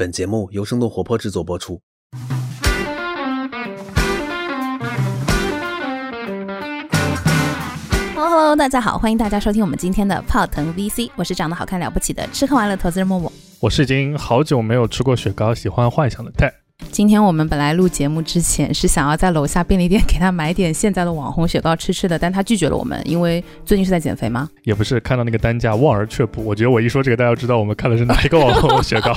本节目由生动活泼制作播出。Hello Hello，大家好，欢迎大家收听我们今天的泡腾 VC，我是长得好看了不起的吃喝玩乐投资人默默。我是已经好久没有吃过雪糕，喜欢幻想的泰。今天我们本来录节目之前是想要在楼下便利店给他买点现在的网红雪糕吃吃的，但他拒绝了我们，因为最近是在减肥吗？也不是，看到那个单价望而却步。我觉得我一说这个，大家知道我们看的是哪一个网红雪糕。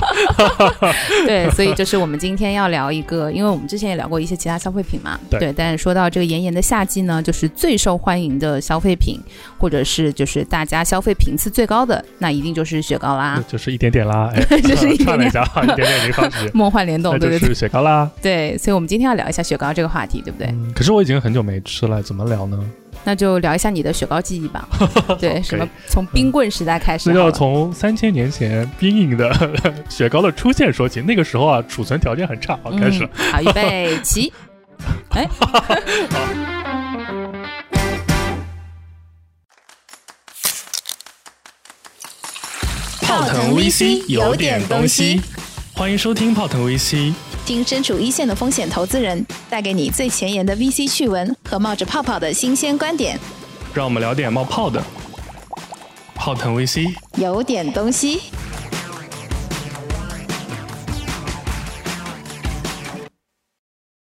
对，所以就是我们今天要聊一个，因为我们之前也聊过一些其他消费品嘛。对。但是说到这个炎炎的夏季呢，就是最受欢迎的消费品，或者是就是大家消费频次最高的，那一定就是雪糕啦。就是一点点啦，就是一点点，一点点零放弃。梦幻联动，对对对，雪糕啦。对。所以，我们今天要聊一下雪糕这个话题，对不对？可是我已经很久没吃了，怎么聊呢？那就聊一下你的雪糕记忆吧。对，什么从冰棍时代开始？那要从三千年前冰饮的 雪糕的出现说起。那个时候啊，储存条件很差。好，开始。好，预备 起。哎。泡腾 VC 有点东西，欢迎收听泡腾 VC。听身处一线的风险投资人带给你最前沿的 VC 趣闻和冒着泡泡的新鲜观点，让我们聊点冒泡的。泡腾 VC 有点东西。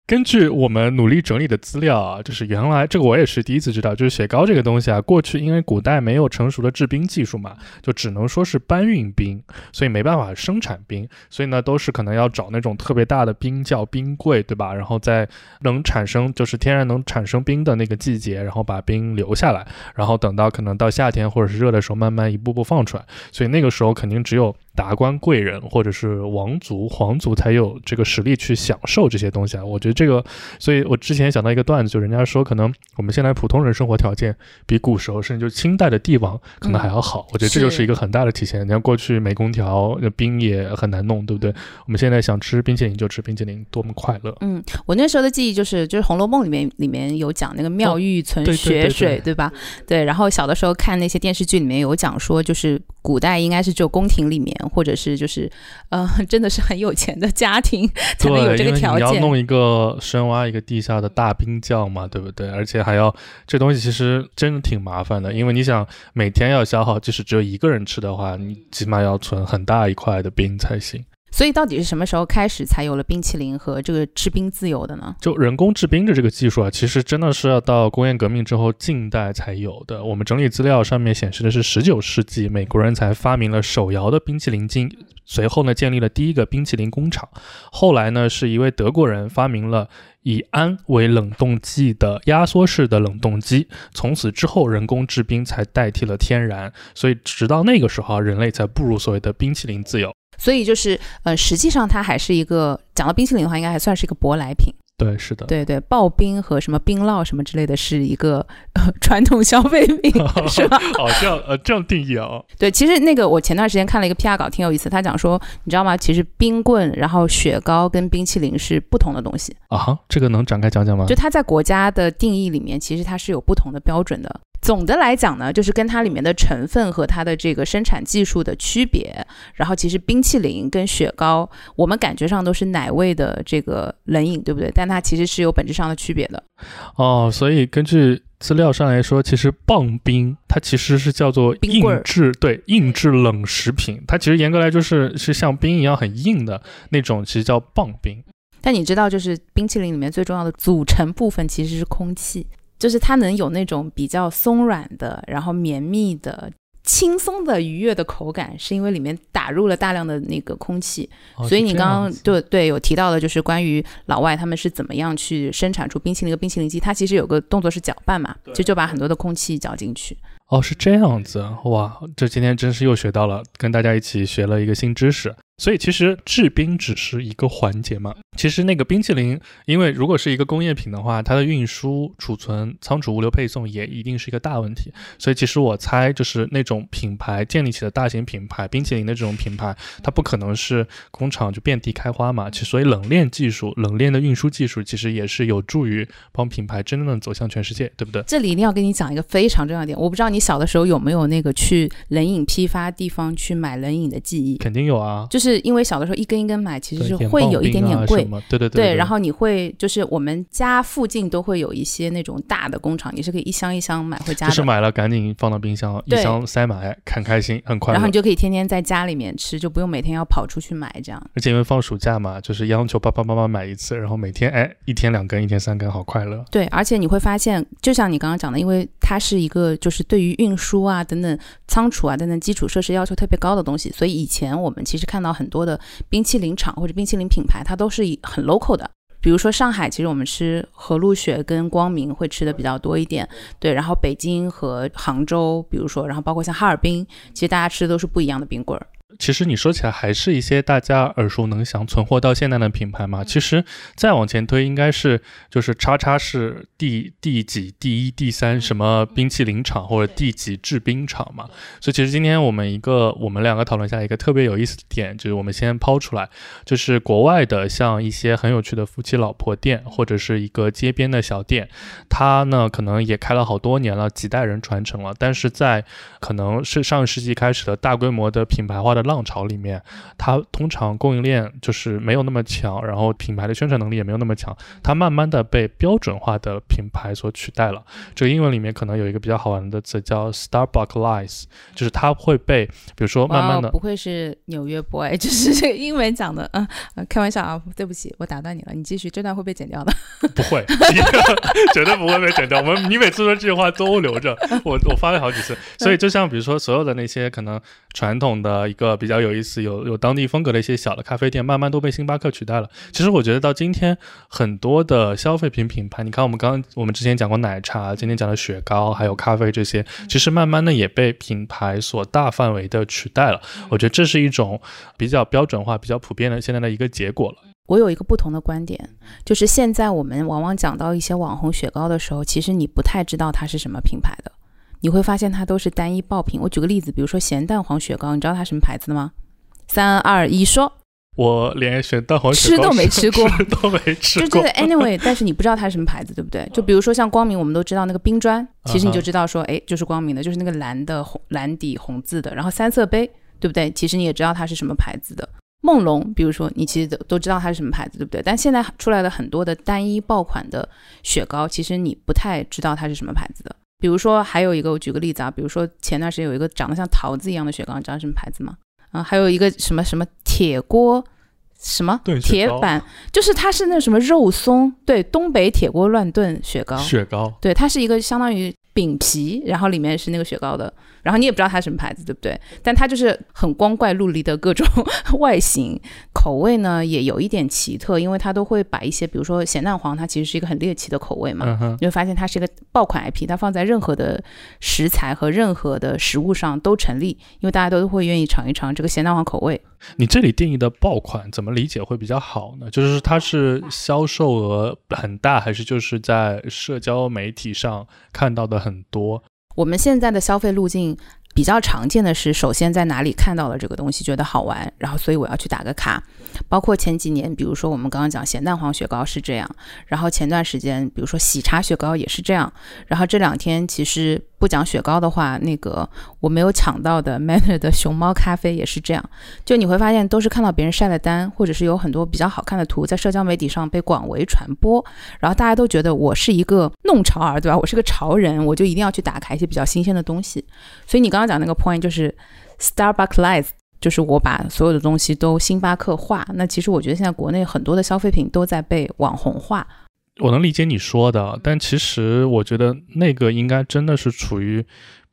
根据我们努力整理的资料啊，就是原来这个我也是第一次知道，就是雪糕这个东西啊，过去因为古代没有成熟的制冰技术嘛，就只能说是搬运冰，所以没办法生产冰，所以呢都是可能要找那种特别大的冰窖、冰柜，对吧？然后在能产生就是天然能产生冰的那个季节，然后把冰留下来，然后等到可能到夏天或者是热的时候，慢慢一步步放出来。所以那个时候肯定只有。达官贵人或者是王族皇族才有这个实力去享受这些东西啊！我觉得这个，所以我之前想到一个段子，就人家说可能我们现在普通人生活条件比古时候甚至就清代的帝王可能还要好。我觉得这就是一个很大的体现。你看过去没空调，那冰也很难弄，对不对？我们现在想吃冰淇淋就吃冰淇淋，多么快乐！嗯，我那时候的记忆就是就是《红楼梦》里面里面有讲那个妙玉存雪水，对吧？对，然后小的时候看那些电视剧里面有讲说，就是古代应该是只有宫廷里面。或者是就是，呃，真的是很有钱的家庭才能有这个条件。你要弄一个深挖一个地下的大冰窖嘛，对不对？而且还要这东西其实真的挺麻烦的，因为你想每天要消耗，即使只有一个人吃的话，你起码要存很大一块的冰才行。所以到底是什么时候开始才有了冰淇淋和这个制冰自由的呢？就人工制冰的这个技术啊，其实真的是要到工业革命之后近代才有的。我们整理资料上面显示的是十九世纪美国人才发明了手摇的冰淇淋机，随后呢建立了第一个冰淇淋工厂。后来呢是一位德国人发明了以氨为冷冻剂的压缩式的冷冻机，从此之后人工制冰才代替了天然。所以直到那个时候，人类才步入所谓的冰淇淋自由。所以就是，呃，实际上它还是一个讲到冰淇淋的话，应该还算是一个舶来品。对，是的。对对，刨冰和什么冰酪什么之类的，是一个 传统消费品，是吧？哦，这样呃，这样定义啊。对，其实那个我前段时间看了一个 PR 稿，挺有意思。他讲说，你知道吗？其实冰棍、然后雪糕跟冰淇淋是不同的东西啊。哈，这个能展开讲讲吗？就它在国家的定义里面，其实它是有不同的标准的。总的来讲呢，就是跟它里面的成分和它的这个生产技术的区别。然后其实冰淇淋跟雪糕，我们感觉上都是奶味的这个冷饮，对不对？但它其实是有本质上的区别的。哦，所以根据资料上来说，其实棒冰它其实是叫做硬质，对，硬质冷食品。它其实严格来就是是像冰一样很硬的那种，其实叫棒冰。但你知道，就是冰淇淋里面最重要的组成部分其实是空气。就是它能有那种比较松软的，然后绵密的、轻松的、愉悦的口感，是因为里面打入了大量的那个空气。所以你刚刚对对有提到的，就是关于老外他们是怎么样去生产出冰淇淋和冰淇淋机，它其实有个动作是搅拌嘛，就就把很多的空气搅进去。哦，是这样子哇！这今天真是又学到了，跟大家一起学了一个新知识。所以其实制冰只是一个环节嘛。其实那个冰淇淋，因为如果是一个工业品的话，它的运输、储存、仓储、物流、配送也一定是一个大问题。所以其实我猜，就是那种品牌建立起的大型品牌冰淇淋的这种品牌，它不可能是工厂就遍地开花嘛。其实所以冷链技术、冷链的运输技术，其实也是有助于帮品牌真正的走向全世界，对不对？这里一定要跟你讲一个非常重要的点，我不知道你小的时候有没有那个去冷饮批发地方去买冷饮的记忆？肯定有啊，就是。就是因为小的时候一根一根买，其实是会有一点点贵。对对对，然后你会就是我们家附近都会有一些那种大的工厂，你是可以一箱一箱买回家的。就是买了赶紧放到冰箱，一箱塞满，很开心，很快乐。然后你就可以天天在家里面吃，就不用每天要跑出去买这样。而且因为放暑假嘛，就是央求爸爸妈妈买一次，然后每天哎一天两根，一天三根，好快乐。对，而且你会发现，就像你刚刚讲的，因为它是一个就是对于运输啊等等仓储啊等等基础设施要求特别高的东西，所以以前我们其实看到很多的冰淇淋厂或者冰淇淋品牌，它都是很 local 的。比如说上海，其实我们吃和路雪跟光明会吃的比较多一点，对。然后北京和杭州，比如说，然后包括像哈尔滨，其实大家吃的都是不一样的冰棍儿。其实你说起来还是一些大家耳熟能详、存活到现在的品牌嘛。其实再往前推，应该是就是叉叉是第第几、第一、第三什么冰淇淋厂或者第几制冰厂嘛。所以其实今天我们一个我们两个讨论下一个特别有意思的点，就是我们先抛出来，就是国外的像一些很有趣的夫妻老婆店或者是一个街边的小店，它呢可能也开了好多年了，几代人传承了，但是在可能是上个世纪开始的大规模的品牌化。的浪潮里面，它通常供应链就是没有那么强，然后品牌的宣传能力也没有那么强，它慢慢的被标准化的品牌所取代了。这个英文里面可能有一个比较好玩的词叫 Starbucks，Lies，就是它会被，比如说慢慢的，不会是纽约 boy，就是这个英文讲的，嗯，开玩笑啊，对不起，我打断你了，你继续，这段会被剪掉的，不会，绝对不会被剪掉。我们你每次说这句话都留着，我我发了好几次，所以就像比如说所有的那些可能传统的一个。比较有意思，有有当地风格的一些小的咖啡店，慢慢都被星巴克取代了。其实我觉得到今天，很多的消费品品牌，你看我们刚刚我们之前讲过奶茶，今天讲的雪糕，还有咖啡这些，其实慢慢的也被品牌所大范围的取代了。我觉得这是一种比较标准化、比较普遍的现在的一个结果了。我有一个不同的观点，就是现在我们往往讲到一些网红雪糕的时候，其实你不太知道它是什么品牌的。你会发现它都是单一爆品。我举个例子，比如说咸蛋黄雪糕，你知道它什么牌子的吗？三二一，说。我连咸蛋黄雪糕吃都没吃过，吃都没吃过。就这个 anyway，但是你不知道它是什么牌子，对不对？就比如说像光明，我们都知道那个冰砖，其实你就知道说，哎，就是光明的，就是那个蓝的红蓝底红字的。然后三色杯，对不对？其实你也知道它是什么牌子的。梦龙，比如说你其实都都知道它是什么牌子，对不对？但现在出来的很多的单一爆款的雪糕，其实你不太知道它是什么牌子的。比如说，还有一个，我举个例子啊，比如说前段时间有一个长得像桃子一样的雪糕，你知道什么牌子吗？啊，还有一个什么什么铁锅，什么？铁板，就是它是那什么肉松，对，东北铁锅乱炖雪糕，雪糕，对，它是一个相当于饼皮，然后里面是那个雪糕的。然后你也不知道它什么牌子，对不对？但它就是很光怪陆离的各种 外形，口味呢也有一点奇特，因为它都会把一些，比如说咸蛋黄，它其实是一个很猎奇的口味嘛。你会发现它是一个爆款 IP，它放在任何的食材和任何的食物上都成立，因为大家都会愿意尝一尝这个咸蛋黄口味。你这里定义的爆款怎么理解会比较好呢？就是它是销售额很大，还是就是在社交媒体上看到的很多？我们现在的消费路径比较常见的是，首先在哪里看到了这个东西，觉得好玩，然后所以我要去打个卡。包括前几年，比如说我们刚刚讲咸蛋黄雪糕是这样，然后前段时间，比如说喜茶雪糕也是这样，然后这两天其实不讲雪糕的话，那个我没有抢到的 Manner 的熊猫咖啡也是这样，就你会发现都是看到别人晒了单，或者是有很多比较好看的图在社交媒体上被广为传播，然后大家都觉得我是一个弄潮儿，对吧？我是个潮人，我就一定要去打开一些比较新鲜的东西。所以你刚刚讲那个 point 就是 Starbucks Live。就是我把所有的东西都星巴克化，那其实我觉得现在国内很多的消费品都在被网红化。我能理解你说的，但其实我觉得那个应该真的是处于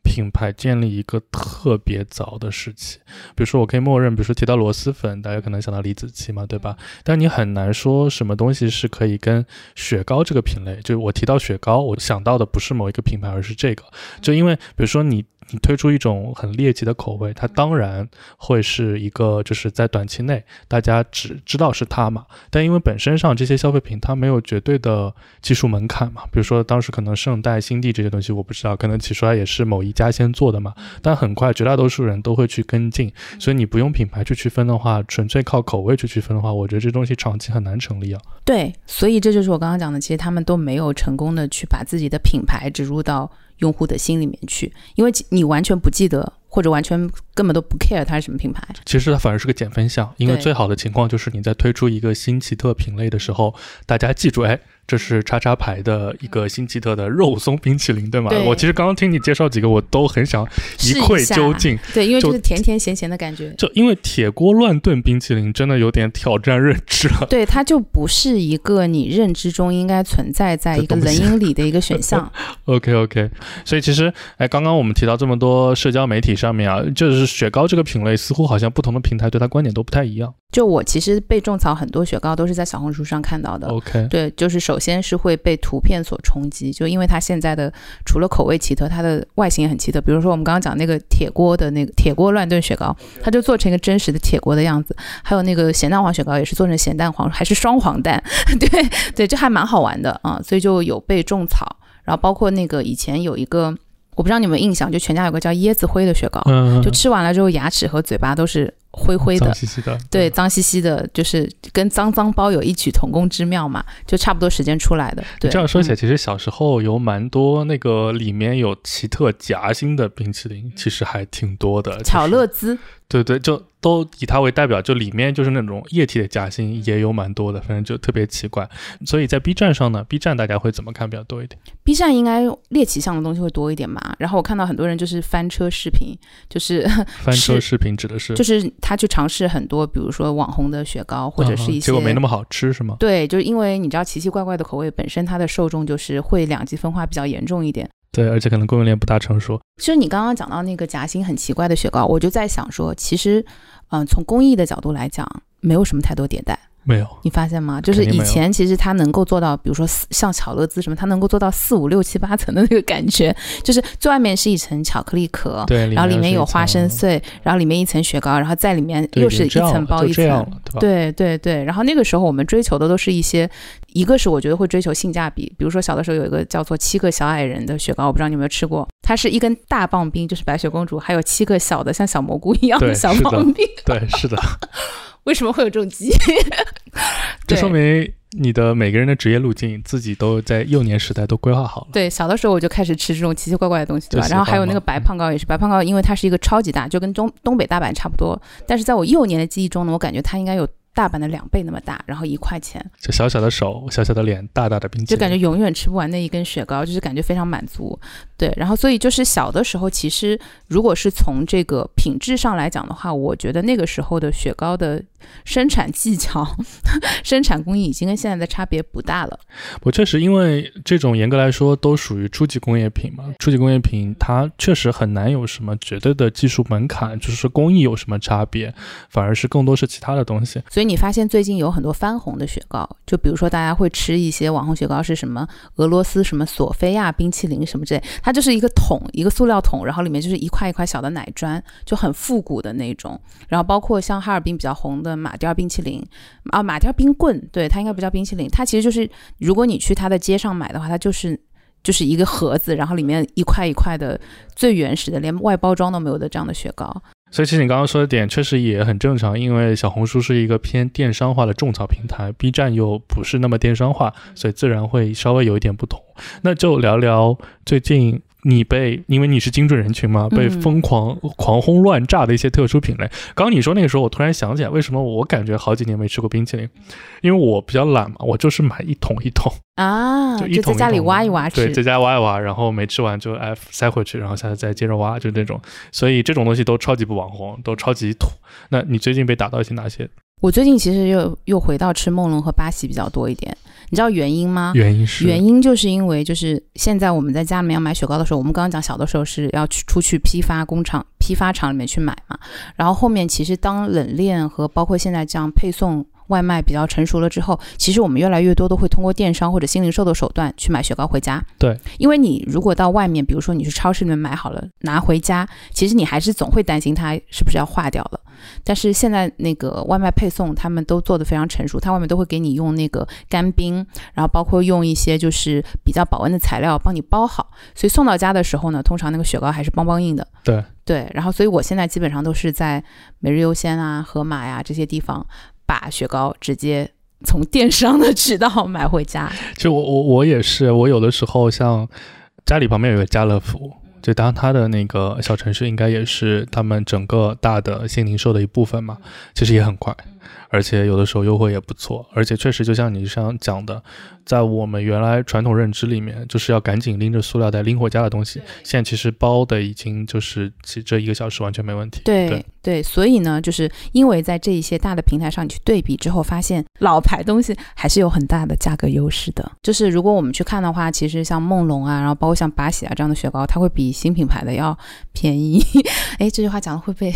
品牌建立一个特别早的时期。比如说，我可以默认，比如说提到螺蛳粉，大家可能想到李子柒嘛，对吧？但你很难说什么东西是可以跟雪糕这个品类，就我提到雪糕，我想到的不是某一个品牌，而是这个。就因为比如说你。你推出一种很猎奇的口味，它当然会是一个，就是在短期内大家只知道是它嘛。但因为本身上这些消费品它没有绝对的技术门槛嘛，比如说当时可能圣代、新地这些东西我不知道，可能起出来也是某一家先做的嘛。但很快绝大多数人都会去跟进，所以你不用品牌去区分的话，纯粹靠口味去区分的话，我觉得这东西长期很难成立啊。对，所以这就是我刚刚讲的，其实他们都没有成功的去把自己的品牌植入到。用户的心里面去，因为你完全不记得或者完全根本都不 care 它是什么品牌。其实它反而是个减分项，因为最好的情况就是你在推出一个新奇特品类的时候，大家记住，哎，这是叉叉牌的一个新奇特的肉松冰淇淋，对吗？对我其实刚刚听你介绍几个，我都很想一窥究竟。对，因为就就是甜甜咸咸的感觉。就因为铁锅乱炖冰淇淋真的有点挑战认知了。对，它就不是一个你认知中应该存在在一个冷饮里的一个选项。OK OK，所以其实，哎，刚刚我们提到这么多社交媒体上面啊，就是雪糕这个品类，似乎好像不同的平台对它观点都不太一样。就我其实被种草很多雪糕都是在小红书上看到的。OK，对，就是首先是会被图片所冲击，就因为它现在的除了口味奇特，它的外形也很奇特。比如说我们刚刚讲那个铁锅的那个铁锅乱炖雪糕，它就做成一个真实的铁锅的样子。还有那个咸蛋黄雪糕也是做成咸蛋黄，还是双黄蛋，对 对，这还蛮好玩的啊，所以就有被种草。然后包括那个以前有一个，我不知道你们印象，就全家有个叫椰子灰的雪糕，嗯，就吃完了之后牙齿和嘴巴都是灰灰的脏，兮兮的，对，脏兮兮的，就是跟脏脏包有异曲同工之妙嘛，就差不多时间出来的。对，这样说起来，嗯其实小时候有蛮多那个里面有奇特夹心的冰淇淋，其实还挺多的。巧乐兹，对对，就都以它为代表，就里面就是那种液体的夹心也有蛮多的，反正就特别奇怪。所以在 B 站上呢，B 站大家会怎么看比较多一点？B 站应该猎奇向的东西会多一点嘛。然后我看到很多人就是翻车视频，就是 翻车视频指的是就是他去尝试很多，比如说网红的雪糕，或者是一些、嗯结果没那么好吃是吗？对，就是因为你知道奇奇怪怪的口味本身它的受众就是会两极分化比较严重一点。对，而且可能供应链不大成熟。其实你刚刚讲到那个夹心很奇怪的雪糕，我就在想说，其实，嗯、从工艺的角度来讲，没有什么太多迭代。没有，你发现吗？就是以前其实它能够做到，比如说四像巧乐兹什么，它能够做到四五六七八层的那个感觉，就是最外面是一层巧克力壳，对，然后里面有花生，碎，然后里面一层雪糕，然后在里面又是一层包一层。对对对，然后那个时候我们追求的都是一些，一个是我觉得会追求性价比，比如说小的时候有一个叫做七个小矮人的雪糕，我不知道你有没有吃过，它是一根大棒冰，就是白雪公主，还有七个小的像小蘑菇一样的小棒冰，对，是的，为什么会有这种记忆？这说明你的每个人的职业路径自己都在幼年时代都规划好了。对，小的时候我就开始吃这种奇奇怪怪的东西，对吧？然后还有那个白胖糕也是，白胖糕因为它是一个超级大，就跟东东北大板差不多，但是在我幼年的记忆中呢，我感觉它应该有大阪的两倍那么大，然后一块钱，就小小的手，小小的脸，大大的冰淇淋，就感觉永远吃不完那一根雪糕，就是感觉非常满足。对，然后所以就是小的时候，其实如果是从这个品质上来讲的话，我觉得那个时候的雪糕的生产技巧、生产工艺已经跟现在的差别不大了。我确实，因为这种严格来说都属于初级工业品嘛，初级工业品它确实很难有什么绝对的技术门槛，就是工艺有什么差别，反而是更多是其他的东西。所以你发现最近有很多翻红的雪糕，就比如说大家会吃一些网红雪糕是什么俄罗斯什么索菲亚冰淇淋什么之类，它就是一个桶，一个塑料桶，然后里面就是一块一块小的奶砖，就很复古的那种。然后包括像哈尔滨比较红的马吊冰淇淋啊，马吊冰棍，对它应该不叫冰淇淋，它其实就是如果你去它的街上买的话，它就是。就是一个盒子，然后里面一块一块的最原始的，连外包装都没有的这样的雪糕。所以其实你刚刚说的点确实也很正常，因为小红书是一个偏电商化的种草平台，B 站又不是那么电商化，所以自然会稍微有一点不同。那就聊聊最近你被，因为你是精准人群嘛，被嗯疯狂、狂轰乱炸的一些特殊品类。刚刚你说那个时候，我突然想起来，为什么我感觉好几年没吃过冰淇淋？因为我比较懒嘛，我就是买一桶一桶，啊，就在家里挖一挖吃对，。在家挖一挖，然后没吃完就哎塞回去，然后下次再接着挖，就这种。所以这种东西都超级不网红，都超级土。那你最近被打到一些哪些我最近其实又又回到吃梦龙和巴西比较多一点，你知道原因吗？原因是？原因就是因为就是现在我们在家里面要买雪糕的时候，我们刚刚讲小的时候是要去出去批发工厂、批发厂里面去买嘛，然后后面其实当冷链和包括现在这样配送。外卖比较成熟了之后，其实我们越来越多都会通过电商或者新零售的手段去买雪糕回家。对，因为你如果到外面，比如说你去超市里面买好了拿回家，其实你还是总会担心它是不是要化掉了。但是现在那个外卖配送，他们都做得非常成熟，它外面都会给你用那个干冰，然后包括用一些就是比较保温的材料帮你包好，所以送到家的时候呢，通常那个雪糕还是邦邦硬的。对对，然后所以我现在基本上都是在每日优鲜啊、盒马呀、这些地方把雪糕直接从电商的渠道买回家。就我我我也是，我有的时候像家里旁边有个家乐福。就当它的那个小城市应该也是他们整个大的新零售的一部分嘛，其实也很快，而且有的时候优惠也不错，而且确实就像你上讲的，在我们原来传统认知里面，就是要赶紧拎着塑料袋拎回家的东西，现在其实包的已经就是其这一个小时完全没问题。对对，所以呢，就是因为在这一些大的平台上你去对比之后，发现老牌东西还是有很大的价格优势的。就是如果我们去看的话，其实像梦龙啊，然后包括像八喜啊这样的雪糕，它会比新品牌的要便宜。哎，这句话讲的会被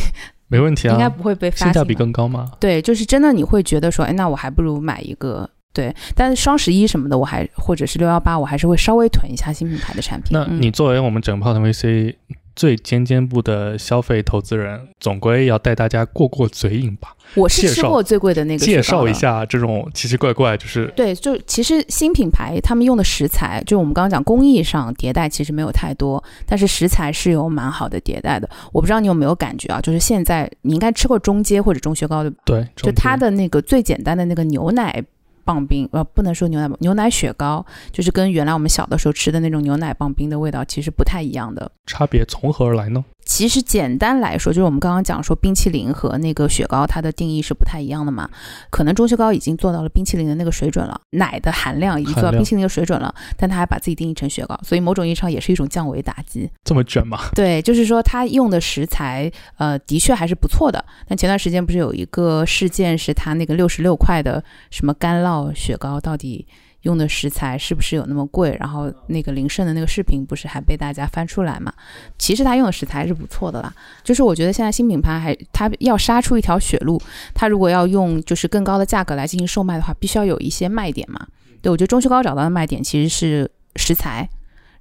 没问题啊，应该不会被发性价比更高吗？对，就是真的你会觉得说，哎，那我还不如买一个。对，但是双十一什么的，我还或者是六幺八，我还是会稍微囤一下新品牌的产品。嗯那你作为我们整泡腾 VC 最尖尖部的消费投资人，总归要带大家过过嘴瘾吧，我是吃过最贵的那个，介绍一。下这种奇奇怪怪，就是对，就其实新品牌他们用的食材，就我们刚刚讲工艺上迭代其实没有太多，但是食材是有蛮好的迭代的。我不知道你有没有感觉啊，就是现在你应该吃过中街或者中学高的，对，就它的那个最简单的那个牛奶棒冰，呃，不能说牛奶牛奶雪糕，就是跟原来我们小的时候吃的那种牛奶棒冰的味道其实不太一样的。差别从何而来呢？其实简单来说，就是我们刚刚讲说冰淇淋和那个雪糕，它的定义是不太一样的嘛。可能中雪糕已经做到了冰淇淋的那个水准了，奶的含量已经做到冰淇淋的水准了，但它还把自己定义成雪糕，所以某种意义上也是一种降维打击。这么卷吗？对，就是说它用的食材，呃，的确还是不错的。但前段时间不是有一个事件，是它那个六十六块的什么干酪雪糕，到底用的食材是不是有那么贵？然后那个林胜的那个视频不是还被大家翻出来嘛？其实他用的食材是不错的啦。就是我觉得现在新品牌还他要杀出一条血路，他如果要用就是更高的价格来进行售卖的话，必须要有一些卖点嘛。对我觉得中秋糕找到的卖点其实是食材，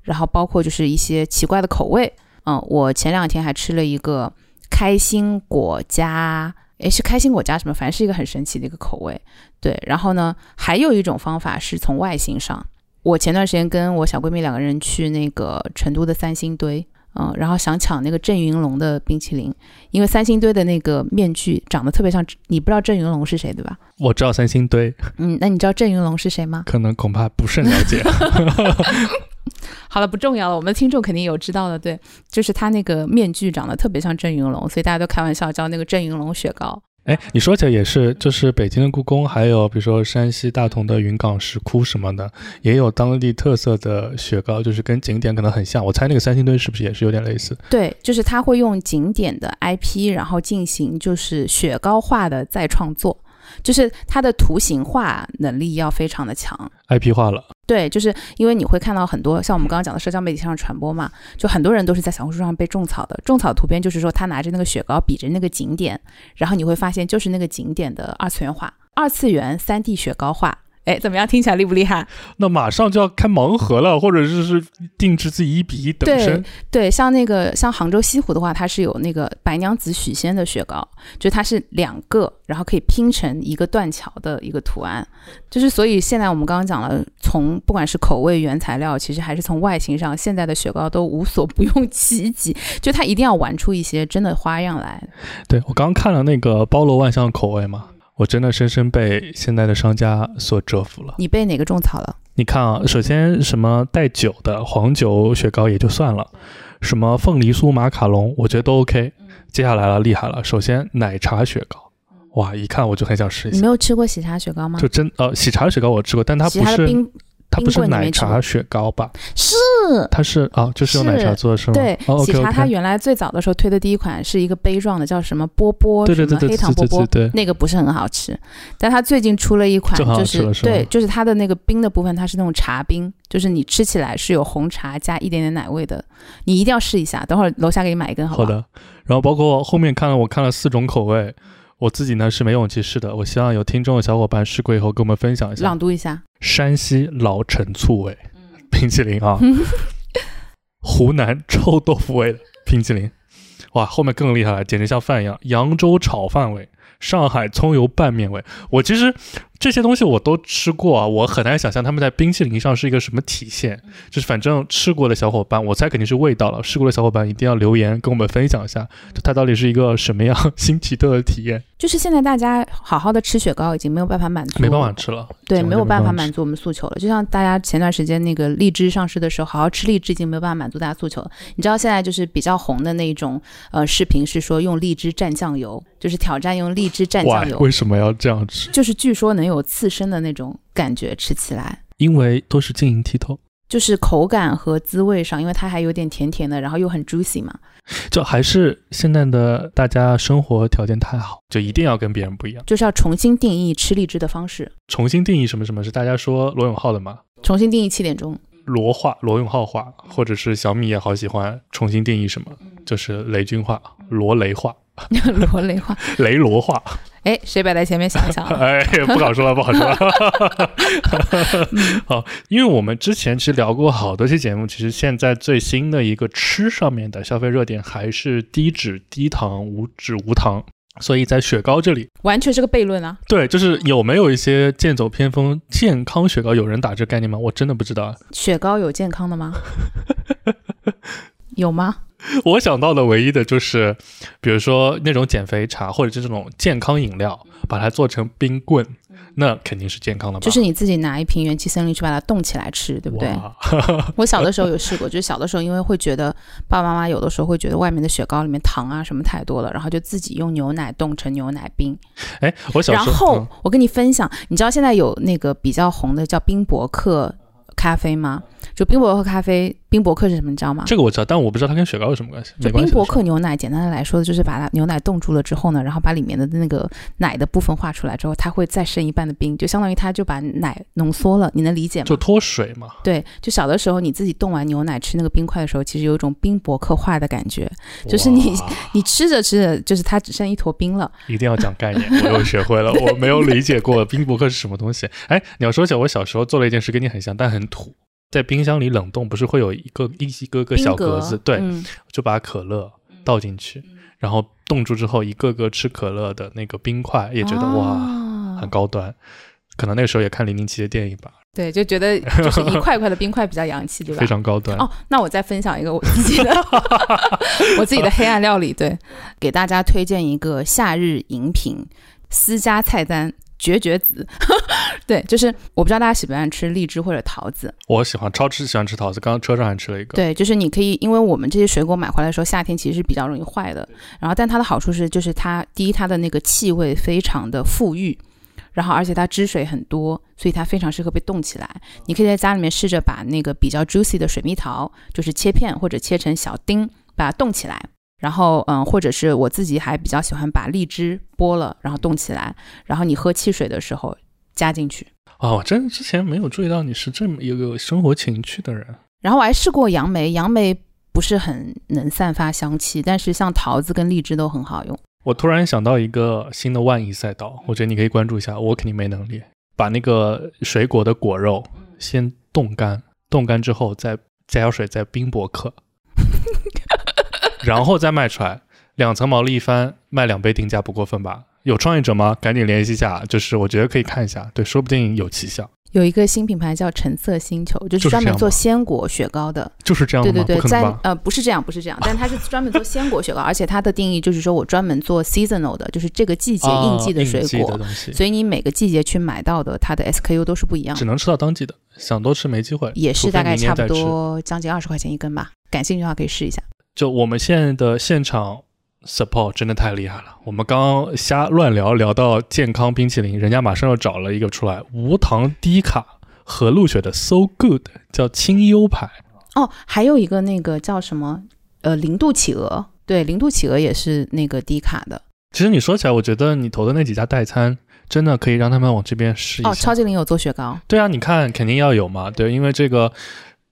然后包括就是一些奇怪的口味。嗯，我前两天还吃了一个开心果加，诶，是开心果加什么？反正是一个很神奇的一个口味。对，然后呢，还有一种方法是从外形上。我前段时间跟我小闺蜜两个人去那个成都的三星堆，嗯，然后想抢那个郑云龙的冰淇淋，因为三星堆的那个面具长得特别像，你不知道郑云龙是谁对吧？我知道三星堆，嗯，那你知道郑云龙是谁吗？可能恐怕不甚了解。好了，不重要了，我们的听众肯定有知道的，对，就是他那个面具长得特别像郑云龙，所以大家都开玩笑叫那个郑云龙雪糕。哎，你说起来也是，就是北京的故宫，还有比如说山西大同的云冈石窟什么的，也有当地特色的雪糕，就是跟景点可能很像。我猜那个三星堆是不是也是有点类似？对，就是他会用景点的 IP，然后进行就是雪糕化的再创作，就是它的图形化能力要非常的强。IP 化了，对，就是因为你会看到很多像我们刚刚讲的社交媒体上传播嘛，就很多人都是在小红书上被种草的。种草图片就是说他拿着那个雪糕比着那个景点，然后你会发现就是那个景点的二次元化、二次元三 D 雪糕化。哎，怎么样？听起来厉不厉害？那马上就要开盲盒了，或者是是定制自己一比一等身。对，像那个像杭州西湖的话，它是有那个白娘子许仙的雪糕，就它是两个，然后可以拼成一个断桥的一个图案。就是所以现在我们刚刚讲了，从不管是口味、原材料，其实还是从外形上，现在的雪糕都无所不用其极，就它一定要玩出一些真的花样来。对我刚看了那个包罗万象口味嘛，我真的深深被现在的商家所折服了。你被哪个种草了？你看啊，首先什么带酒的黄酒雪糕也就算了，什么凤梨酥马卡龙，我觉得都 OK。接下来了，厉害了，首先奶茶雪糕，哇，一看我就很想试一下你没。有吃过喜茶雪糕吗就？真呃，喜茶雪糕我吃过，但它不是它不是冰奶茶雪糕吧？是它是啊，就是用奶茶做的是吗？对，喜茶它原来最早的时候推的第一款是一个杯状的，叫什么波波，对对对对什么黑糖波波对那个不是很好吃。但它最近出了一款，就是对，就是它的那个冰的部分，它是那种茶冰，就是你吃起来是有红茶加一点点奶味的，你一定要试一下。等会儿楼下给你买一根，好不好？好的。然后包括后面看了，我看了四种口味，我自己呢是没勇气试的。我希望有听众的小伙伴试过以后跟我们分享一下。朗读一下。山西老陈醋味嗯 冰淇淋啊，湖南臭豆腐味的冰淇淋，哇，后面更厉害了，简直像饭一样。扬州炒饭味，上海葱油拌面味。我其实这些东西我都吃过啊，我很难想象他们在冰淇淋上是一个什么体现。就是反正吃过的小伙伴，我猜肯定是味道了。吃过的小伙伴一定要留言跟我们分享一下，就它到底是一个什么样新奇特的体验。就是现在大家好好的吃雪糕已经没有办法满足，没办法吃了，对，没有办法满足我们诉求了。就像大家前段时间那个荔枝上市的时候，好好吃荔枝已经没有办法满足大家诉求了。你知道现在就是比较红的那种呃视频是说用荔枝蘸酱油，就是挑战用荔枝蘸酱，油，为什么要这样吃？就是据说能有刺身的那种感觉，吃起来。因为都是晶莹剔透，就是口感和滋味上，因为它还有点甜甜的，然后又很 juicy 嘛。就还是现在的大家生活条件太好，就一定要跟别人不一样。就是要重新定义吃荔枝的方式，重新定义什么什么是大家说罗永浩的嘛？重新定义七点钟。罗话、罗永浩话，或者是小米也好喜欢重新定义什么，就是雷军话、罗雷话、罗雷话，雷罗话。哎，谁摆在前面想一想啊？哎，不好说了，不好说了。好，因为我们之前其实聊过好多期节目，其实现在最新的一个吃上面的消费热点还是低脂、低糖、无脂、无糖。所以在雪糕这里，完全是个悖论啊！对，就是有没有一些剑走偏锋健康雪糕？有人打这概念吗？我真的不知道。雪糕有健康的吗？有吗？我想到的唯一的就是，比如说那种减肥茶，或者是这种健康饮料，把它做成冰棍，那肯定是健康的吧？就是你自己拿一瓶元气森林去把它冻起来吃，对不对？我小的时候有试过，就是小的时候因为会觉得爸爸妈妈有的时候会觉得外面的雪糕里面糖啊什么太多了，然后就自己用牛奶冻成牛奶冰。哎，我小然时候，后我跟你分享，你知道现在有那个比较红的叫冰博客咖啡吗？就冰博客咖啡，冰博客是什么？你知道吗？这个我知道，但我不知道它跟雪糕有什么关系。就冰博克牛奶，简单的来说，就是把它牛奶冻住了之后呢，然后把里面的那个奶的部分化出来之后，它会再剩一半的冰，就相当于它就把奶浓缩了。你能理解吗？就脱水嘛。对，就小的时候你自己冻完牛奶吃那个冰块的时候，其实有一种冰博克化的感觉，就是你你吃着吃着，就是它只剩一坨冰了。一定要讲概念，我又学会了，我没有理解过冰博客是什么东西。哎，你要说起来，我小时候做了一件事跟你很像，但很土。在冰箱里冷冻，不是会有一个一一个个小冰格格子？对，嗯就把可乐倒进去，然后冻住之后，一个个吃可乐的那个冰块，也觉得哇，啊很高端。可能那个时候也看零零七的电影吧，对，就觉得就是一块块的冰块比较洋气，对吧？非常高端。哦，那我再分享一个我自己的 我自己的黑暗料理，对，给大家推荐一个夏日饮品私家菜单。绝绝子，对，就是我不知道大家喜不喜欢吃荔枝或者桃子，我喜欢超吃喜欢吃桃子，刚刚车上还吃了一个。对，就是你可以，因为我们这些水果买回来的时候，夏天其实是比较容易坏的。然后，但它的好处是，就是它第一，它的那个气味非常的馥郁，然后而且它汁水很多，所以它非常适合被冻起来。你可以在家里面试着把那个比较 juicy 的水蜜桃，就是切片或者切成小丁，把它冻起来。然后，嗯，或者是我自己还比较喜欢把荔枝剥了，然后冻起来，然后你喝汽水的时候加进去。哦，我真的之前没有注意到你是这么一个生活情趣的人。然后我还试过杨梅，杨梅不是很能散发香气，但是像桃子跟荔枝都很好用。我突然想到一个新的万亿赛道，我觉得你可以关注一下。我肯定没能力把那个水果的果肉先冻干，冻干之后再加点水，再冰博克，然后再卖出来，两层毛利一翻，卖两倍定价不过分吧？有创业者吗？赶紧联系一下，就是我觉得可以看一下，对，说不定有奇效。有一个新品牌叫橙色星球，就就是是专门做鲜果雪糕的。就是这样的？对对对，在？呃不是这样，不是这样，但它是专门做鲜果雪糕，而且它的定义就是说我专门做 seasonal 的，就是这个季节应季的水果，所以你每个季节去买到的它的 SKU 都是不一样的，只能吃到当季的，想多吃没机会。也是大概差不多将近二十块钱一根吧。感兴趣的话可以试一下。就我们现在的现场 support 真的太厉害了。我们刚刚瞎乱聊，聊到健康冰淇淋，人家马上又找了一个出来，无糖低卡和露雪的 So Good，叫清幽牌。哦，还有一个那个叫什么呃零度企鹅，对，零度企鹅也是那个低卡的。其实你说起来，我觉得你投的那几家代餐，真的可以让他们往这边试一下。哦，超级零有做雪糕，对啊，你看肯定要有嘛，对，因为这个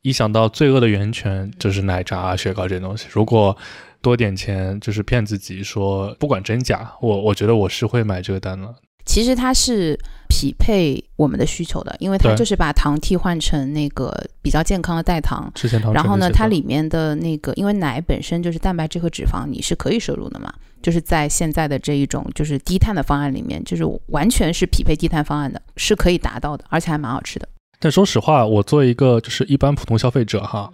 一想到罪恶的源泉就是奶茶、啊、雪糕这些东西，如果多点钱就是骗自己说不管真假，我我觉得我是会买这个单了。其实它是匹配我们的需求的，因为它就是把糖替换成那个比较健康的代糖。糖然后呢，它里面的那个，因为奶本身就是蛋白质和脂肪，你是可以摄入的嘛。就是在现在的这一种就是低碳的方案里面，就是完全是匹配低碳方案的，是可以达到的，而且还蛮好吃的。但说实话，我作为一个就是一般普通消费者哈，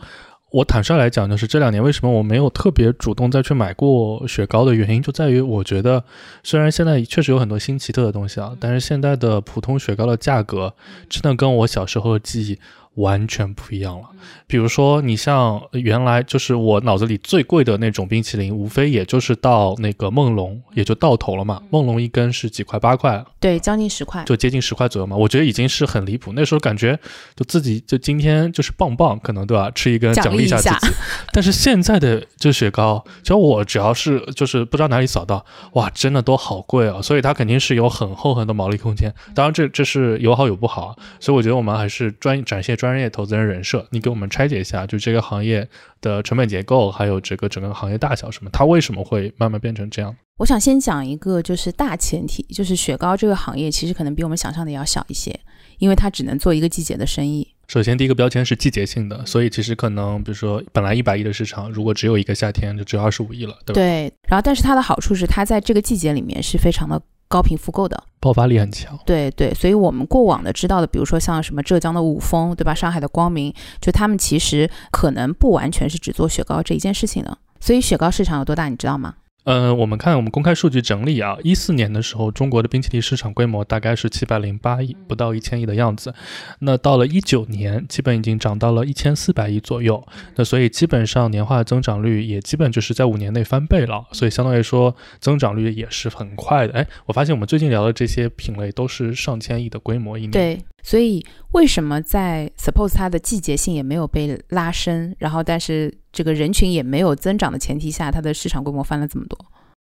我坦率来讲，就是这两年为什么我没有特别主动再去买过雪糕的原因，就在于我觉得虽然现在确实有很多新奇特的东西啊，但是现在的普通雪糕的价格真的跟我小时候的记忆完全不一样了。比如说，你像原来就是我脑子里最贵的那种冰淇淋，无非也就是到那个梦龙，也就到头了嘛。梦龙一根是几块八块，对，将近十块。就接近十块左右嘛，我觉得已经是很离谱。那时候感觉就自己就今天就是棒棒，可能对吧？吃一根奖奖励一下自己。但是现在的这雪糕，只要我只要是就是不知道哪里扫到，哇，真的都好贵啊！所以它肯定是有很厚很多毛利空间。当然这这是有好有不好啊，所以我觉得我们还是专展现专业投资人人设。你给我们拆解一下，就这个行业的成本结构，还有这个整个行业大小什么，它为什么会慢慢变成这样？我想先讲一个，就是大前提，就是雪糕这个行业其实可能比我们想象的要小一些，因为它只能做一个季节的生意。首先，第一个标签是季节性的，所以其实可能，比如说本来一百亿的市场，如果只有一个夏天，就只有二十五亿了，对吧？对，然后但是它的好处是，它在这个季节里面是非常的高频复购的。爆发力很强。对对，所以我们过往的知道的，比如说像什么浙江的五峰，对吧？上海的光明，就他们其实可能不完全是只做雪糕这一件事情的。所以雪糕市场有多大，你知道吗？呃，我们看我们公开数据整理啊，一四年的时候，中国的冰淇淋市场规模大概是七百零八亿，不到一千亿的样子。那到了一九年，基本已经涨到了一千四百亿左右。那所以基本上年化增长率也基本就是在五年内翻倍了。所以相对来说，增长率也是很快的。哎，我发现我们最近聊的这些品类都是上千亿的规模一年。对，所以为什么在 suppose 它的季节性也没有被拉伸，然后但是这个人群也没有增长的前提下，它的市场规模翻了这么多？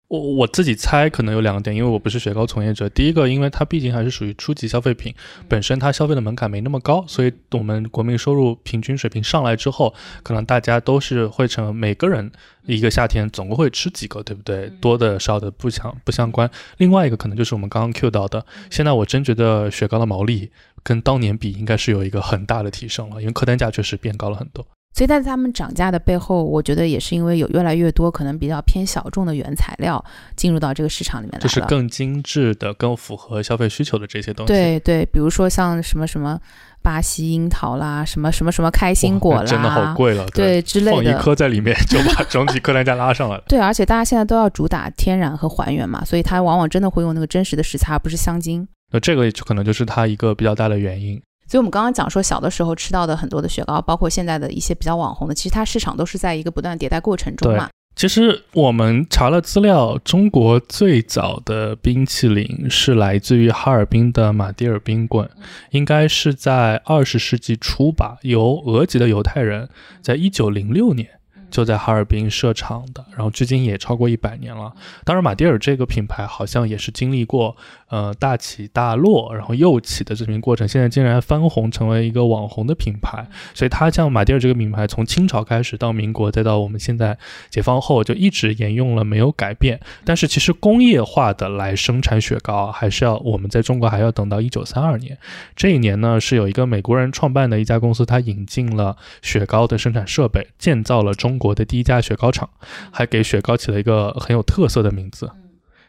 我我自己猜可能有两个点，因为我不是雪糕从业者。第一个，因为它毕竟还是属于初级消费品，本身它消费的门槛没那么高，所以我们国民收入平均水平上来之后，可能大家都是会成每个人一个夏天总共会吃几个，对不对？多的少的不相不相关。另外一个可能就是我们刚刚 Q 到的，现在我真觉得雪糕的毛利跟当年比应该是有一个很大的提升了，因为客单价确实变高了很多。所以在他们涨价的背后，我觉得也是因为有越来越多可能比较偏小众的原材料进入到这个市场里面来了。就是更精致的、更符合消费需求的这些东西。对对，比如说像什么什么巴西樱桃啦，什么什么什么开心果啦，真的好贵了。对之类的放一。颗在里面就把整体客单价拉上来了。对，而且大家现在都要主打天然和还原嘛，所以它往往真的会用那个真实的食材，而不是香精。那这个就可能就是它一个比较大的原因。所以我们刚刚讲说，小的时候吃到的很多的雪糕，包括现在的一些比较网红的，其实它市场都是在一个不断迭代过程中嘛。其实我们查了资料，中国最早的冰淇淋是来自于哈尔滨的马迭尔冰棍，应该是在二十世纪初吧，由俄籍的犹太人在一九零六年。就在哈尔滨设厂的，然后至今也超过一百年了。当然，马迭尔这个品牌好像也是经历过呃大起大落，然后又起的这么一个过程，现在竟然翻红成为一个网红的品牌。所以它像马迭尔这个品牌，从清朝开始到民国，再到我们现在解放后，就一直沿用了，没有改变。但是其实工业化的来生产雪糕，还是要我们在中国还要等到一九三二年。这一年呢，是有一个美国人创办的一家公司，它引进了雪糕的生产设备，建造了中国的第一家雪糕厂，还给雪糕起了一个很有特色的名字，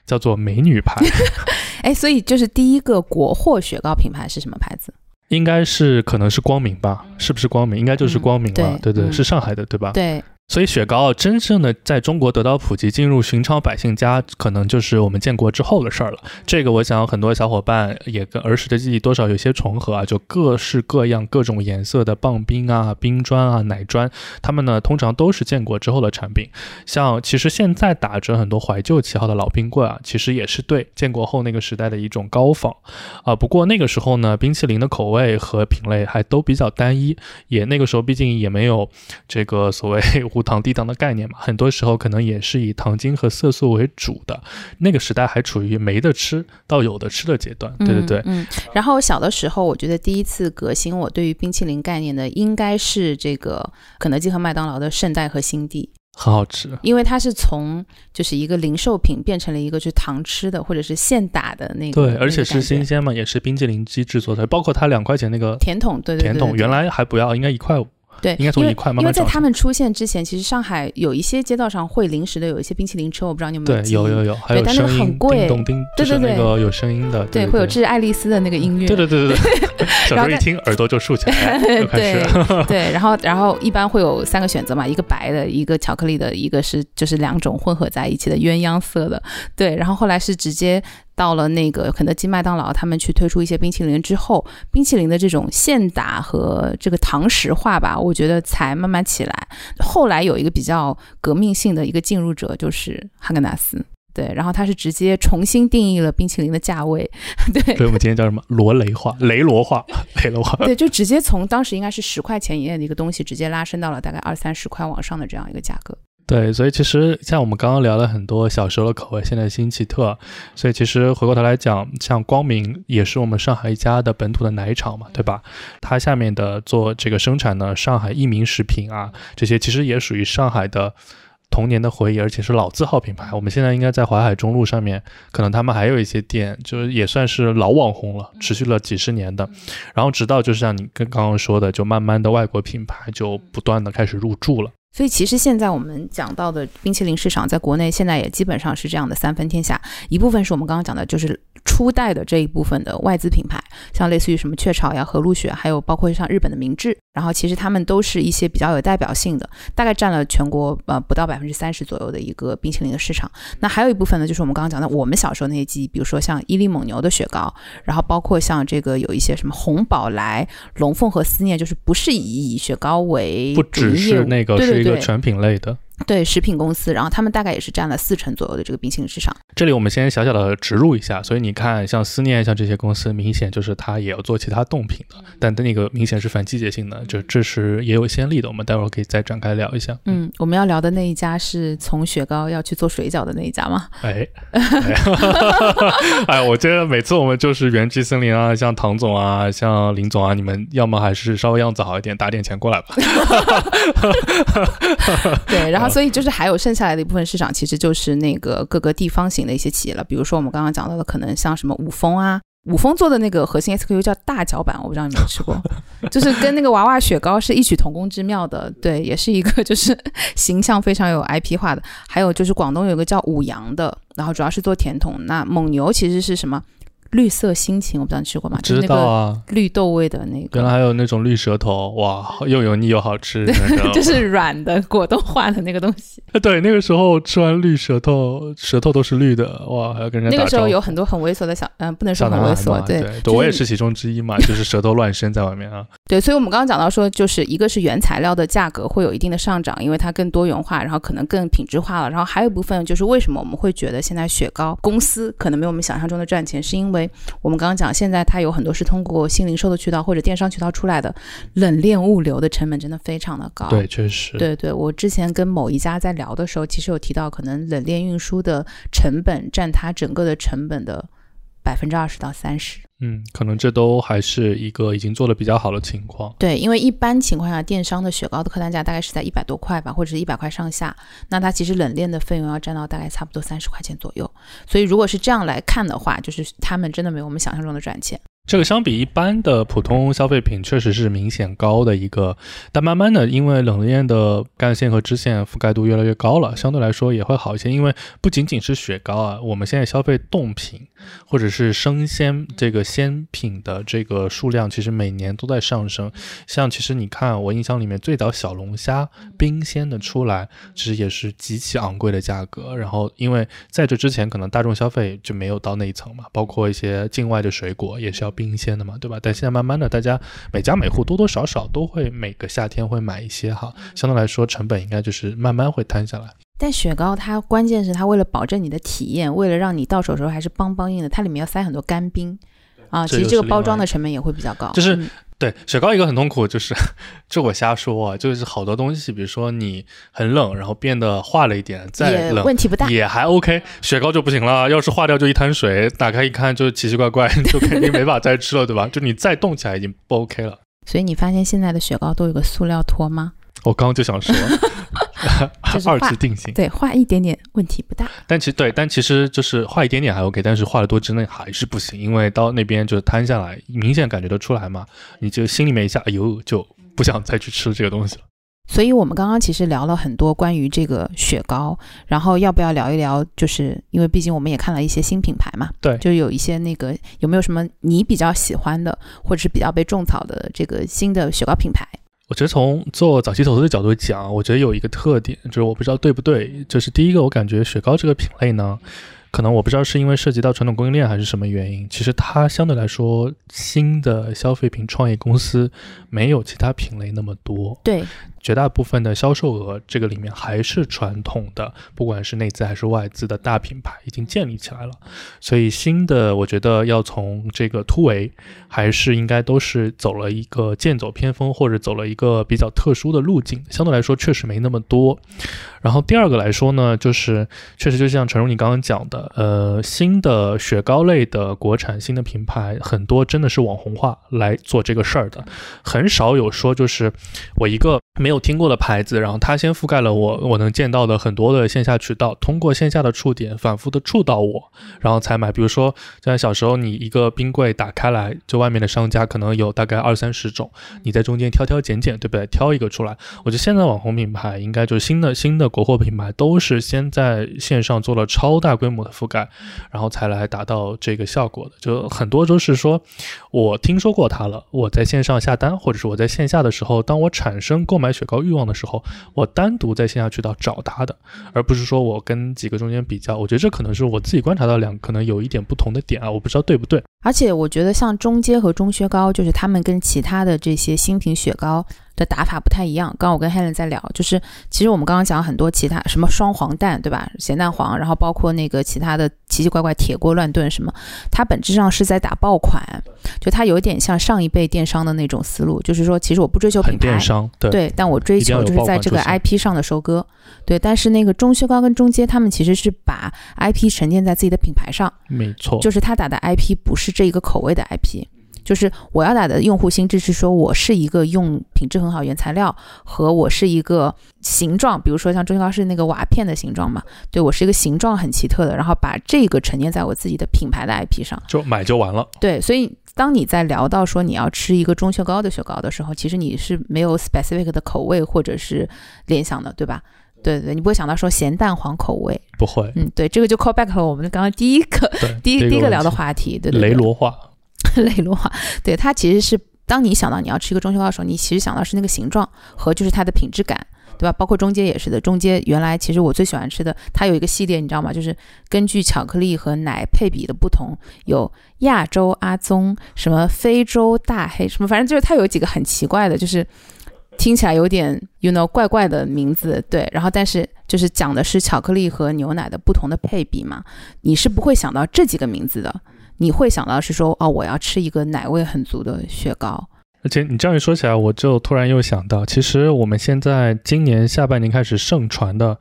叫做“美女牌”。哎，所以就是第一个国货雪糕品牌是什么牌子？应该是可能是光明吧？是不是光明？应该就是光明了。嗯对对是上海的，对吧？对，所以雪糕真正的在中国得到普及，进入寻常百姓家，可能就是我们建国之后的事儿了。这个我想很多小伙伴也跟儿时的记忆多少有些重合啊，就各式各样、各种颜色的棒冰啊、冰砖啊、奶砖，他们呢通常都是建国之后的产品。像其实现在打着很多怀旧旗号的老冰棍啊，其实也是对建国后那个时代的一种高仿啊。不过那个时候呢，冰淇淋的口味和品类还都比较单一，也那个时候毕竟也没有这个所谓 无糖低糖的概念嘛，很多时候可能也是以糖精和色素为主的。那个时代还处于没得吃到有的吃的阶段，对对对。嗯。嗯，然后小的时候，我觉得第一次革新我对于冰淇淋概念的，应该是这个肯德基和麦当劳的圣代和新地。很好吃。因为它是从就是一个零售品变成了一个就是糖吃的或者是现打的那个，对，而且是新鲜嘛，也是冰淇淋机制作的，包括它两块钱那个甜筒，对对对甜筒，原来还不要，应该一块五。对，应该从因为一块慢因为在他们出现之前，其实上海有一些街道上会临时的有一些冰淇淋车，我不知道你有没对，有有有，还有但那个声音，很贵叮咚叮，就是对对对那个有声音的，对，对，会有这是爱丽丝的那个音乐，对对对对对，小时候一然后在听耳朵就竖起来，对。对，然后然后一般会有三个选择嘛，一个白的，一个巧克力的，一个是就是两种混合在一起的鸳鸯色的。对，然后后来是直接到了那个肯德基、麦当劳，他们去推出一些冰淇淋之后，冰淇淋的这种现打和这个堂食化吧，我觉得才慢慢起来。后来有一个比较革命性的一个进入者就是哈根达斯。对，然后它是直接重新定义了冰淇淋的价位，对，所以我们今天叫什么？罗雷化、雷罗化、雷罗化。对，就直接从当时应该是十块钱以内的一个东西，直接拉升到了大概二三十块往上的这样一个价格。对，所以其实像我们刚刚聊了很多小时候的口味，现在新奇特，所以其实回过头来讲，像光明也是我们上海一家的本土的奶厂嘛，对吧？它下面的做这个生产的上海益民食品啊，这些其实也属于上海的。童年的回忆，而且是老字号品牌。我们现在应该在淮海中路上面，可能他们还有一些店，就是也算是老网红了，持续了几十年的。然后直到就是像你跟刚刚说的，就慢慢的外国品牌就不断的开始入驻了。所以其实现在我们讲到的冰淇淋市场，在国内现在也基本上是这样的三分天下，一部分是我们刚刚讲的，就是初代的这一部分的外资品牌，像类似于什么雀巢呀、和路雪，还有包括像日本的明治，然后其实他们都是一些比较有代表性的，大概占了全国呃不到百分之三十左右的一个冰淇淋的市场。那还有一部分呢，就是我们刚刚讲的我们小时候那些记忆，比如说像伊利蒙牛的雪糕，然后包括像这个有一些什么红宝来、龙凤和思念，就是不是以以雪糕为不只是那个是一个全品类的。对食品公司，然后他们大概也是占了四成左右的这个冰淇淋市场。这里我们先小小的植入一下，所以你看，像思念，像这些公司，明显就是它也要做其他冻品的，但那个明显是反季节性的，就这是也有先例的。我们待会儿可以再展开聊一下。嗯，我们要聊的那一家是从雪糕要去做水饺的那一家吗？哎，哎，哎，我觉得每次我们就是元气森林啊，像唐总啊，像林总啊，你们要么还是稍微样子好一点，打点钱过来吧。对，然后所以就是还有剩下来的一部分市场，其实就是那个各个地方型的一些企业了，比如说我们刚刚讲到的，可能像什么五丰啊。五丰做的那个核心 SKU 叫大脚板，我不知道你有没有吃过，就是跟那个娃娃雪糕是异曲同工之妙的。对，也是一个 就是形象非常有 IP 化的。还有就是广东有个叫五羊的，然后主要是做甜筒。那蒙牛其实是什么？绿色心情，我不知道你吃过吗？就是知那个道啊，绿豆味的那个原来，还有那种绿舌头，哇，又油腻又好吃，那个 就是软的果冻化的那个东西。对，那个时候吃完绿舌头，舌头都是绿的，哇，还要跟人家。那个时候有很多很猥琐的小，嗯、不能说很猥琐，对对，就是我也是其中之一嘛，就是舌头乱伸在外面啊。对，所以我们刚刚讲到说，就是一个是原材料的价格会有一定的上涨，因为它更多元化，然后可能更品质化了。然后还有一部分就是为什么我们会觉得现在雪糕公司可能没有我们想象中的赚钱，是因为我们刚刚讲现在它有很多是通过新零售的渠道或者电商渠道出来的，冷链物流的成本真的非常的高。对，确实。对对，我之前跟某一家在聊的时候，其实有提到，可能冷链运输的成本占它整个的成本的百分之二十到三十。嗯，可能这都还是一个已经做的比较好的情况。对，因为一般情况下，电商的雪糕的客单价大概是在一百多块吧，或者是一百块上下。那它其实冷链的费用要占到大概差不多三十块钱左右。所以如果是这样来看的话，就是他们真的没有我们想象中的赚钱。这个相比一般的普通消费品，确实是明显高的一个。但慢慢的，因为冷链的干线和支线覆盖度越来越高了，相对来说也会好一些。因为不仅仅是雪糕啊，我们现在消费冻品或者是生鲜这个鲜品的这个数量，其实每年都在上升。像其实你看，我印象里面最早小龙虾冰鲜的出来，其实也是极其昂贵的价格。然后因为在这之前，可能大众消费就没有到那一层嘛，包括一些境外的水果也是要冰鲜的嘛，对吧？但现在慢慢的，大家每家每户多多少少都会每个夏天会买一些哈，相对来说成本应该就是慢慢会摊下来。但雪糕它关键是它为了保证你的体验，为了让你到手的时候还是邦邦硬的，它里面要塞很多干冰啊，其实这个包装的成本也会比较高。就是嗯对，雪糕一个很痛苦，就是 这我瞎说啊，就是好多东西，比如说你很冷，然后变得化了一点，再冷问题不大。也还 OK，雪糕就不行了，要是化掉就一滩水，打开一看就奇奇怪怪，就肯定没法再吃了，对吧？就你再冻起来已经不 OK 了。所以你发现现在的雪糕都有个塑料托吗？我刚刚就想说，就是二次定型。对，画一点点问题不大。但其实对，但其实就是画一点点还 OK，但是画的多之内还是不行，因为到那边就是摊下来，明显感觉得出来嘛，你就心里面一下，哎呦，就不想再去吃这个东西了。所以我们刚刚其实聊了很多关于这个雪糕，然后要不要聊一聊？就是因为毕竟我们也看了一些新品牌嘛，对就有一些那个有没有什么你比较喜欢的，或者是比较被种草的这个新的雪糕品牌？我觉得从做早期投资的角度讲，我觉得有一个特点，就是我不知道对不对，就是第一个，我感觉雪糕这个品类呢，可能我不知道是因为涉及到传统供应链还是什么原因，其实它相对来说新的消费品创业公司没有其他品类那么多。对，绝大部分的销售额，这个里面还是传统的，不管是内资还是外资的大品牌已经建立起来了。所以新的，我觉得要从这个突围，还是应该都是走了一个剑走偏锋，或者走了一个比较特殊的路径。相对来说，确实没那么多。然后第二个来说呢，就是确实就像陈如你刚刚讲的，呃，新的雪糕类的国产新的品牌，很多真的是网红化来做这个事儿的，很少有说就是我一个没有听过的牌子，然后它先覆盖了我我能见到的很多的线下渠道，通过线下的触点反复的触到我，然后才买。比如说像小时候你一个冰柜打开来，就外面的商家可能有大概二三十种，你在中间挑挑拣拣，对不对？挑一个出来。我觉得现在网红品牌应该就是新的新的国货品牌，都是先在线上做了超大规模的覆盖，然后才来达到这个效果的。就很多都是说我听说过它了，我在线上下单，或者是我在线下的时候，当我产生购买雪糕欲望的时候，我单独在线下渠道找他的，而不是说我跟几个中间比较。我觉得这可能是我自己观察到两可能有一点不同的点啊，我不知道对不对。而且我觉得像中街和中薛高，就是他们跟其他的这些新品雪糕的打法不太一样。刚刚我跟 Helen 在聊，就是其实我们刚刚讲很多其他什么双黄蛋，对吧？咸蛋黄，然后包括那个其他的奇奇怪怪铁锅乱炖什么，它本质上是在打爆款，就它有一点像上一辈电商的那种思路，就是说其实我不追求品牌电，商，对，对，但我追求就是在这个 IP 上的收割，对。但是那个中薛高跟中阶，他们其实是把 IP 沉淀在自己的品牌上，没错，就是他打的 IP 不是这一个口味的 IP，就是我要打的用户心智是说我是一个用品质很好原材料和我是一个形状，比如说像中薛高是那个瓦片的形状嘛，对我是一个形状很奇特的，然后把这个沉淀在我自己的品牌的 IP 上，就买就完了。对，所以当你在聊到说你要吃一个中雪糕的雪糕的时候，其实你是没有 specific 的口味或者是联想的，对吧？对对对，你不会想到说咸蛋黄口味，不会，嗯，对，这个就 call back 了我们刚刚第一个，第一第一个聊的话题，对对对，雷罗化，雷罗化，对它其实是当你想到你要吃一个中秋糕的时候，你其实想到是那个形状和就是它的品质感。对吧？包括中阶也是的，中阶原来其实我最喜欢吃的，它有一个系列，你知道吗？就是根据巧克力和奶配比的不同，有亚洲阿宗，什么非洲大黑，什么反正就是它有几个很奇怪的，就是听起来有点 you know 怪怪的名字，对。然后但是就是讲的是巧克力和牛奶的不同的配比嘛，你是不会想到这几个名字的，你会想到是说哦，我要吃一个奶味很足的雪糕。而且你这样一说起来，我就突然又想到，其实我们现在今年下半年开始盛传的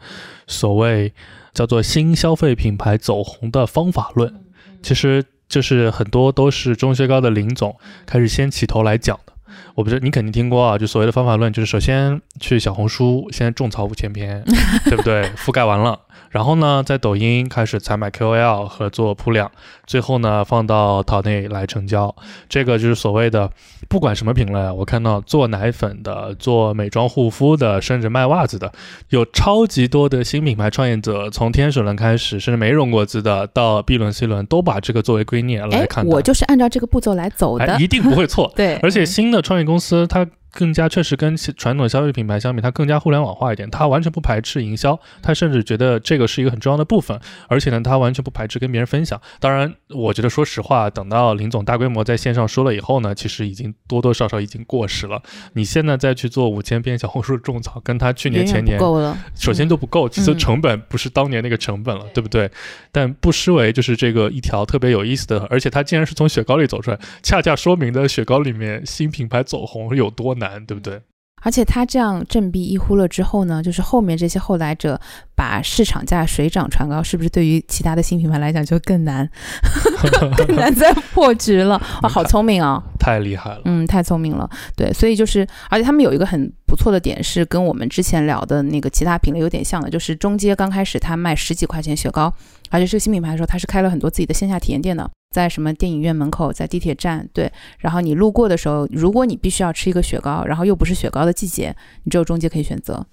所谓叫做新消费品牌走红的方法论，其实就是很多都是中雪糕的林总开始先起头来讲的。我不知道你肯定听过啊，就所谓的方法论，就是首先去小红书先种草五千篇，对不对？覆盖完了，然后呢，在抖音开始采买 KOL 和做铺量，最后呢放到淘内来成交。这个就是所谓的，不管什么品类，我看到做奶粉的、做美妆护肤的，甚至卖袜子的，有超级多的新品牌创业者，从天使轮开始，甚至没融过资的，到 B 轮、C 轮，都把这个作为圭臬来哎看，待。我就是按照这个步骤来走的哎，。一定不会错。对，而且新的创业公司，它更加确实跟其传统消费品牌相比，它更加互联网化一点。它完全不排斥营销，它甚至觉得这个是一个很重要的部分。而且呢，它完全不排斥跟别人分享。当然，我觉得说实话，等到林总大规模在线上说了以后呢，其实已经多多少少已经过时了。你现在再去做五千篇小红书种草，跟他去年前年够了。首先都不够，其次嗯成本不是当年那个成本了，对不对？但不失为就是这个一条特别有意思的，而且它竟然是从雪糕里走出来，恰恰说明了雪糕里面新品牌走红有多难，对不对？而且他这样振臂一呼了之后呢，就是后面这些后来者把市场价水涨船高，是不是对于其他的新品牌来讲就更难，更难再破局了？哇，好聪明啊！太厉害了，嗯，太聪明了。对，所以就是，而且他们有一个很不错的点，是跟我们之前聊的那个其他品类有点像的，就是中街刚开始他卖十几块钱雪糕，而且是个新品牌的时候，他是开了很多自己的线下体验店的。在什么电影院门口，在地铁站，对，然后你路过的时候，如果你必须要吃一个雪糕，然后又不是雪糕的季节，你只有中街可以选择。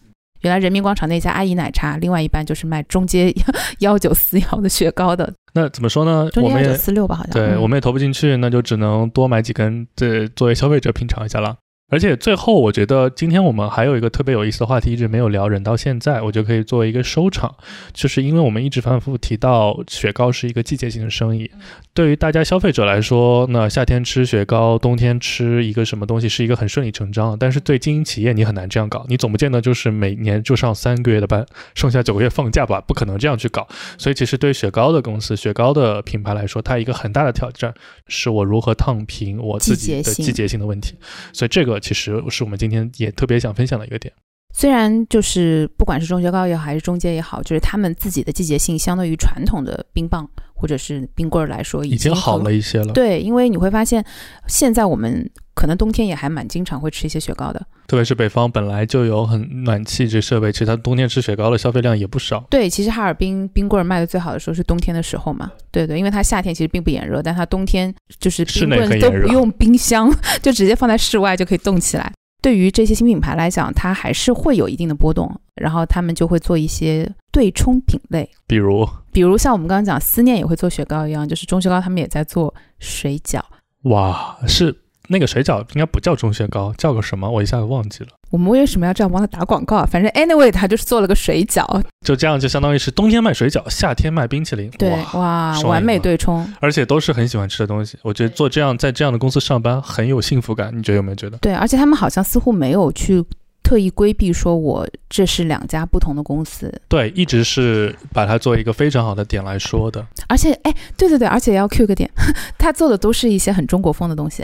原来人民广场那家阿姨奶茶，另外一半就是卖中街 幺九四幺的雪糕的。那怎么说呢？中间幺九我们也四六吧，好像。对，嗯我们也投不进去，那就只能多买几根，这作为消费者品尝一下了。而且最后，我觉得今天我们还有一个特别有意思的话题，一直没有聊，忍到现在，我就可以作为一个收场，就是因为我们一直反反复复提到雪糕是一个季节性的生意，对于大家消费者来说，那夏天吃雪糕，冬天吃一个什么东西是一个很顺理成章的，但是对经营企业你很难这样搞，你总不见得就是每年就上三个月的班，剩下九个月放假吧，不可能这样去搞。所以其实对雪糕的公司、雪糕的品牌来说，它一个很大的挑战是我如何烫平我自己的季节性的问题。所以这个其实是我们今天也特别想分享的一个点。虽然就是不管是中学高也好，还是中街也好，就是他们自己的季节性，相对于传统的冰棒或者是冰棍儿来说，已经好了一些了，对，因为你会发现，现在我们可能冬天也还蛮经常会吃一些雪糕的。特别是北方本来就有很暖气这设备，其实它冬天吃雪糕的消费量也不少。对，其实哈尔滨冰棍儿卖的最好的时候是冬天的时候嘛。对对，因为它夏天其实并不炎热，但它冬天就是室冰棍都不用冰箱，就直接放在室外就可以冻起来。对于这些新品牌来讲，它还是会有一定的波动，然后他们就会做一些对冲品类，比如，比如像我们刚刚讲思念也会做雪糕一样，就是钟雪糕他们也在做水饺。哇，是那个水饺应该不叫钟薛高，叫个什么？我一下子忘记了。我们为什么要这样帮他打广告啊？反正 anyway，他就是做了个水饺，就这样，就相当于是冬天卖水饺，夏天卖冰淇淋。对，哇，哇，完美对冲。而且都是很喜欢吃的东西。我觉得做这样在这样的公司上班很有幸福感，你觉得有没有觉得？对，而且他们好像似乎没有去特意规避说我这是两家不同的公司，对，一直是把它作为一个非常好的点来说的。而且哎，对对对，而且要 Q 个点，他做的都是一些很中国风的东西。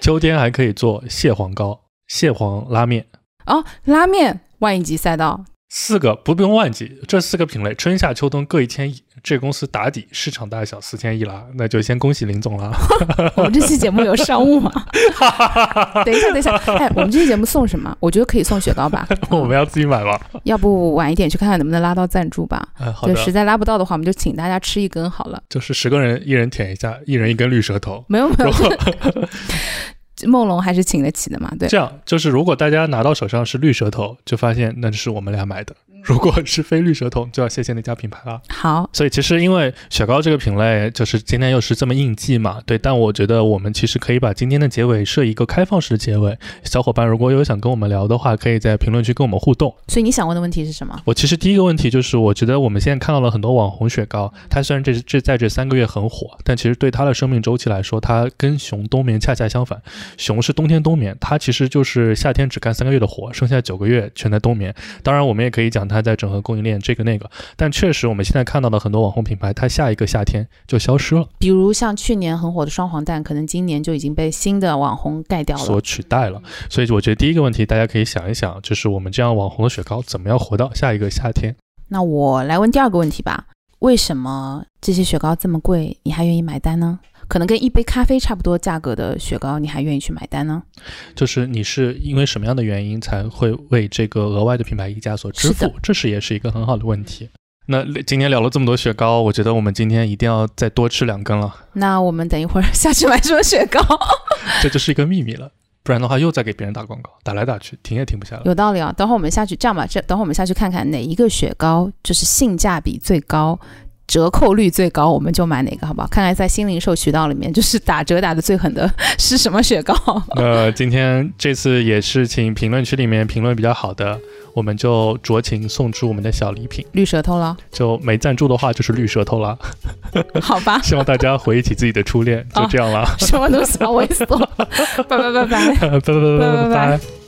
秋天还可以做蟹黄糕、蟹黄拉面，哦，拉面万亿级赛道，四个不用忘记，这四个品类春夏秋冬各一千亿，这个公司打底市场大小四千亿啦，那就先恭喜林总了。我们这期节目有商务吗？等一下，等一下，哎，我们这期节目送什么？我觉得可以送雪糕吧。我们要自己买吗？要不晚一点去看看能不能拉到赞助吧。嗯，好对，的实，在拉不到的话，我们就请大家吃一根好了。就是十个人一人舔一下，一人一根绿舌头。没有没有，梦龙还是请得起的嘛。对这，样就是，如果大家拿到手上是绿舌头，就发现那就是我们俩买的；如果是非绿舌头，就要谢谢那家品牌了。好，所以其实因为雪糕这个品类，就是今天又是这么应季嘛，对。但我觉得我们其实可以把今天的结尾设一个开放式的结尾。小伙伴如果有想跟我们聊的话，可以在评论区跟我们互动。所以你想问的问题是什么？我其实第一个问题就是，我觉得我们现在看到了很多网红雪糕，它虽然这这在这三个月很火，但其实对它的生命周期来说，它跟熊冬眠恰恰相反。熊是冬天冬眠，它其实就是夏天只干三个月的活，剩下九个月全在冬眠。当然，我们也可以讲它在整合供应链这个那个，但确实我们现在看到的很多网红品牌，它下一个夏天就消失了，比如像去年很火的双黄蛋，可能今年就已经被新的网红盖掉了所。取代了。所以我觉得第一个问题，大家可以想一想，就是我们这样网红的雪糕怎么样活到下一个夏天？那我来问第二个问题吧：为什么这些雪糕这么贵，你还愿意买单呢？可能跟一杯咖啡差不多价格的雪糕，你还愿意去买单呢？就是你是因为什么样的原因才会为这个额外的品牌溢价所支是付？这是也是一个很好的问题。那今天聊了这么多雪糕，我觉得我们今天一定要再多吃两根了，那我们等一会儿下去买什么雪糕？这就是一个秘密了。不然的话，又在给别人打广告，打来打去，停也停不下来。有道理啊！等会儿我们下去，这样吧，这等会儿我们下去看看哪一个雪糕就是性价比最高。折扣率最高，我们就买哪个，好不好？看看在新零售渠道里面，就是打折打的最狠的是什么雪糕？呃，今天这次也是请评论区里面评论比较好的，我们就酌情送出我们的小礼品。绿舌头了，就没赞助的话，就是绿舌头了。好吧？希望大家回忆起自己的初恋，就这样了。什么东西好猥琐？拜拜拜拜。拜拜拜拜 拜拜。